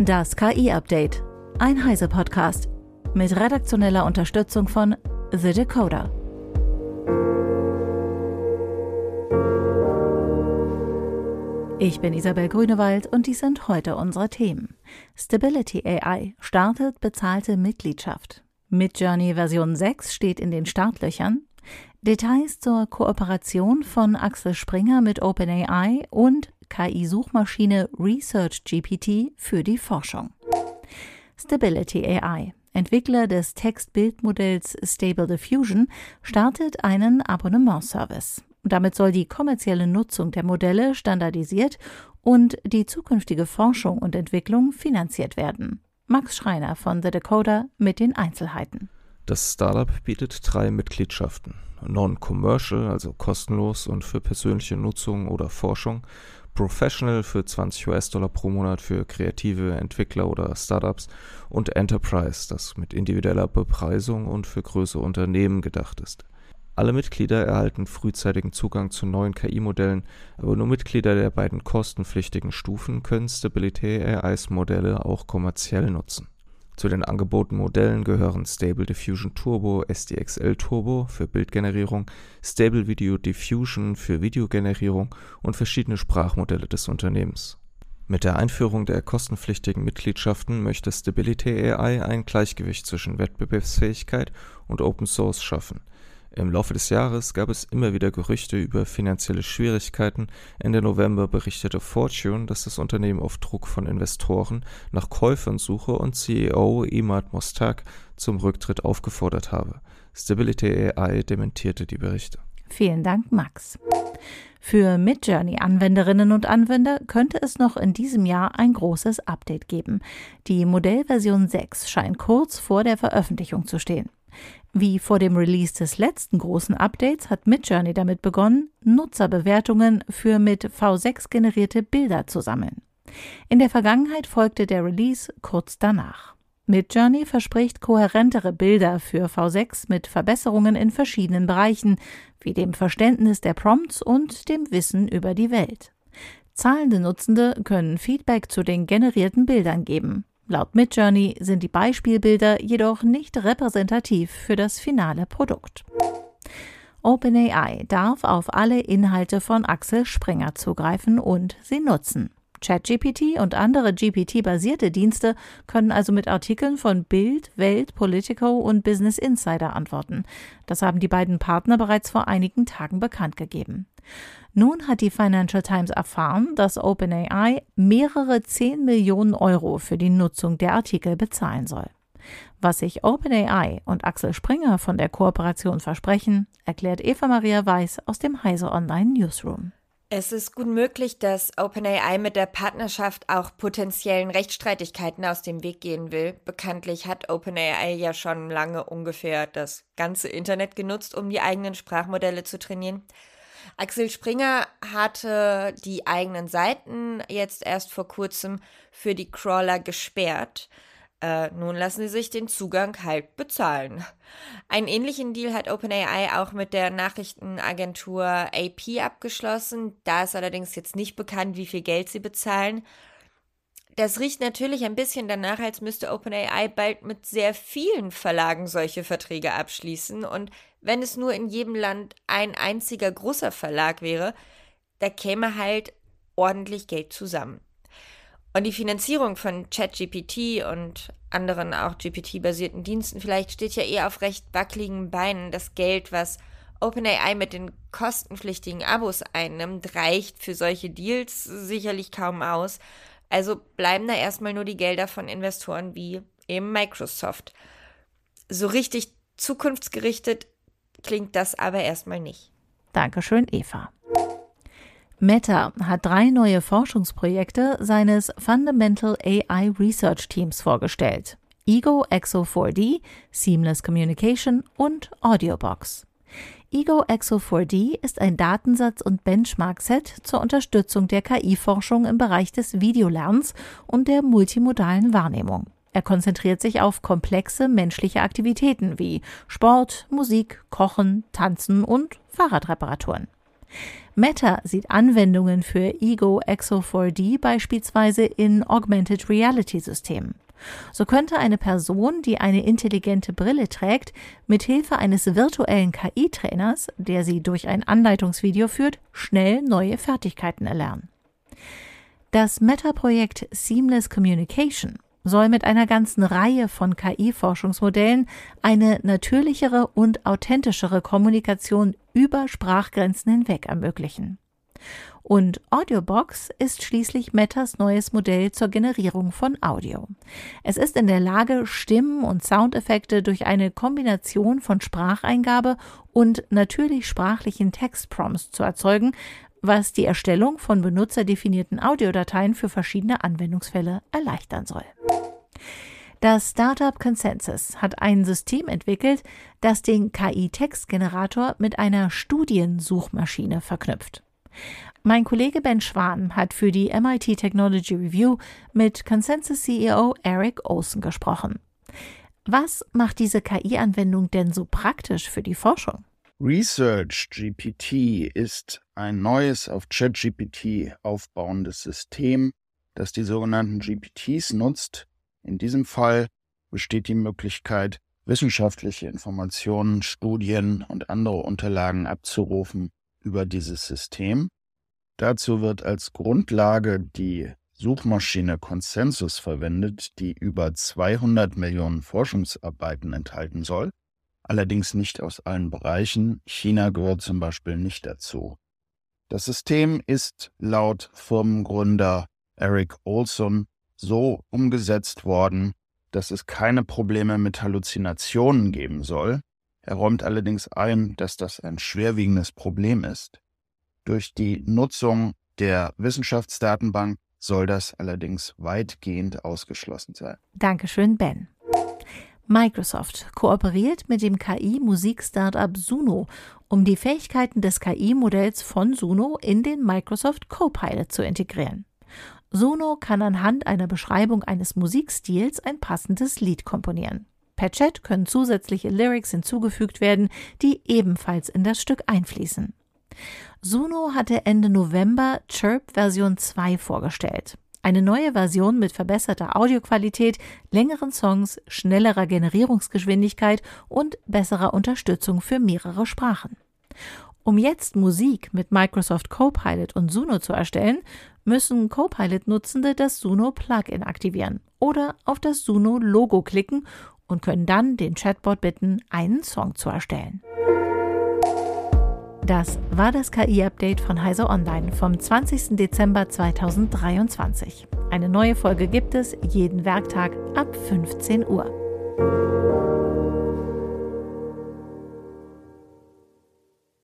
Das KI-Update. Ein Heise-Podcast. Mit redaktioneller Unterstützung von The Decoder. Ich bin Isabel Grünewald und dies sind heute unsere Themen. Stability AI startet bezahlte Mitgliedschaft. Midjourney Version 6 steht in den Startlöchern. Details zur Kooperation von Axel Springer mit OpenAI und KI-Suchmaschine ResearchGPT für die Forschung. Stability AI, Entwickler des Text-Bild-Modells Stable Diffusion, startet einen Abonnementservice. Damit soll die kommerzielle Nutzung der Modelle standardisiert und die zukünftige Forschung und Entwicklung finanziert werden. Max Schreiner von The Decoder mit den Einzelheiten. Das Startup bietet drei Mitgliedschaften. Non-Commercial, also kostenlos und für persönliche Nutzung oder Forschung, Professional für 20 US-Dollar pro Monat für kreative Entwickler oder Startups und Enterprise, das mit individueller Bepreisung und für größere Unternehmen gedacht ist. Alle Mitglieder erhalten frühzeitigen Zugang zu neuen KI-Modellen, aber nur Mitglieder der beiden kostenpflichtigen Stufen können Stability AIs Modelle auch kommerziell nutzen. Zu den angebotenen Modellen gehören Stable Diffusion Turbo, SDXL Turbo für Bildgenerierung, Stable Video Diffusion für Videogenerierung und verschiedene Sprachmodelle des Unternehmens. Mit der Einführung der kostenpflichtigen Mitgliedschaften möchte Stability AI ein Gleichgewicht zwischen Wettbewerbsfähigkeit und Open Source schaffen im Laufe des Jahres gab es immer wieder Gerüchte über finanzielle Schwierigkeiten. Ende November berichtete Fortune, dass das Unternehmen auf Druck von Investoren nach Käufern suche und CEO Imad Mostak zum Rücktritt aufgefordert habe. Stability AI dementierte die Berichte. Vielen Dank, Max. Für Midjourney-Anwenderinnen und Anwender könnte es noch in diesem Jahr ein großes Update geben. Die Modellversion 6 scheint kurz vor der Veröffentlichung zu stehen. Wie vor dem Release des letzten großen Updates hat Midjourney damit begonnen, Nutzerbewertungen für mit V6 generierte Bilder zu sammeln. In der Vergangenheit folgte der Release kurz danach. Midjourney verspricht kohärentere Bilder für V6 mit Verbesserungen in verschiedenen Bereichen, wie dem Verständnis der Prompts und dem Wissen über die Welt. Zahlende Nutzende können Feedback zu den generierten Bildern geben. Laut Midjourney sind die Beispielbilder jedoch nicht repräsentativ für das finale Produkt. OpenAI darf auf alle Inhalte von Axel Springer zugreifen und sie nutzen. ChatGPT und andere GPT-basierte Dienste können also mit Artikeln von Bild, Welt, Politico und Business Insider antworten. Das haben die beiden Partner bereits vor einigen Tagen bekannt gegeben. Nun hat die Financial Times erfahren, dass OpenAI mehrere 10 Millionen Euro für die Nutzung der Artikel bezahlen soll. Was sich OpenAI und Axel Springer von der Kooperation versprechen, erklärt Eva Maria Weiß aus dem Heise Online Newsroom. Es ist gut möglich, dass OpenAI mit der Partnerschaft auch potenziellen Rechtsstreitigkeiten aus dem Weg gehen will. Bekanntlich hat OpenAI ja schon lange ungefähr das ganze Internet genutzt, um die eigenen Sprachmodelle zu trainieren. Axel Springer hatte die eigenen Seiten jetzt erst vor kurzem für die Crawler gesperrt. Äh, nun lassen sie sich den Zugang halt bezahlen. Einen ähnlichen Deal hat OpenAI auch mit der Nachrichtenagentur AP abgeschlossen. Da ist allerdings jetzt nicht bekannt, wie viel Geld sie bezahlen. Das riecht natürlich ein bisschen danach, als müsste OpenAI bald mit sehr vielen Verlagen solche Verträge abschließen. Und wenn es nur in jedem Land ein einziger großer Verlag wäre, da käme halt ordentlich Geld zusammen. Und die Finanzierung von ChatGPT und anderen auch GPT-basierten Diensten vielleicht steht ja eher auf recht wackeligen Beinen. Das Geld, was OpenAI mit den kostenpflichtigen Abos einnimmt, reicht für solche Deals sicherlich kaum aus. Also bleiben da erstmal nur die Gelder von Investoren wie eben Microsoft. So richtig zukunftsgerichtet klingt das aber erstmal nicht. Dankeschön, Eva. Meta hat drei neue Forschungsprojekte seines Fundamental AI Research Teams vorgestellt. Ego Exo 4D, Seamless Communication und Audiobox. Ego Exo 4D ist ein Datensatz- und Benchmark-Set zur Unterstützung der KI-Forschung im Bereich des Videolernens und der multimodalen Wahrnehmung. Er konzentriert sich auf komplexe menschliche Aktivitäten wie Sport, Musik, Kochen, Tanzen und Fahrradreparaturen. Meta sieht Anwendungen für Ego Exo 4D beispielsweise in Augmented Reality Systemen. So könnte eine Person, die eine intelligente Brille trägt, mit Hilfe eines virtuellen KI-Trainers, der sie durch ein Anleitungsvideo führt, schnell neue Fertigkeiten erlernen. Das Meta-Projekt Seamless Communication soll mit einer ganzen Reihe von KI-Forschungsmodellen eine natürlichere und authentischere Kommunikation über Sprachgrenzen hinweg ermöglichen. Und Audiobox ist schließlich Metas neues Modell zur Generierung von Audio. Es ist in der Lage, Stimmen und Soundeffekte durch eine Kombination von Spracheingabe und natürlich sprachlichen Textprompts zu erzeugen, was die Erstellung von benutzerdefinierten Audiodateien für verschiedene Anwendungsfälle erleichtern soll. Das Startup Consensus hat ein System entwickelt, das den KI-Textgenerator mit einer Studiensuchmaschine verknüpft. Mein Kollege Ben Schwan hat für die MIT Technology Review mit Consensus CEO Eric Olsen gesprochen. Was macht diese KI-Anwendung denn so praktisch für die Forschung? Research GPT ist ein neues auf ChatGPT aufbauendes System, das die sogenannten GPTs nutzt, in diesem Fall besteht die Möglichkeit, wissenschaftliche Informationen, Studien und andere Unterlagen abzurufen über dieses System. Dazu wird als Grundlage die Suchmaschine Consensus verwendet, die über 200 Millionen Forschungsarbeiten enthalten soll, allerdings nicht aus allen Bereichen. China gehört zum Beispiel nicht dazu. Das System ist laut Firmengründer Eric Olson so umgesetzt worden, dass es keine Probleme mit Halluzinationen geben soll. Er räumt allerdings ein, dass das ein schwerwiegendes Problem ist. Durch die Nutzung der Wissenschaftsdatenbank soll das allerdings weitgehend ausgeschlossen sein. Dankeschön, Ben. Microsoft kooperiert mit dem KI-Musik-Startup Suno, um die Fähigkeiten des KI-Modells von Suno in den Microsoft Copilot zu integrieren. Sono kann anhand einer Beschreibung eines Musikstils ein passendes Lied komponieren. Per Chat können zusätzliche Lyrics hinzugefügt werden, die ebenfalls in das Stück einfließen. Suno hatte Ende November Chirp Version 2 vorgestellt. Eine neue Version mit verbesserter Audioqualität, längeren Songs, schnellerer Generierungsgeschwindigkeit und besserer Unterstützung für mehrere Sprachen. Um jetzt Musik mit Microsoft Copilot und Suno zu erstellen, müssen Copilot-Nutzende das Suno Plugin aktivieren oder auf das Suno Logo klicken und können dann den Chatbot bitten, einen Song zu erstellen. Das war das KI-Update von Heise Online vom 20. Dezember 2023. Eine neue Folge gibt es jeden Werktag ab 15 Uhr.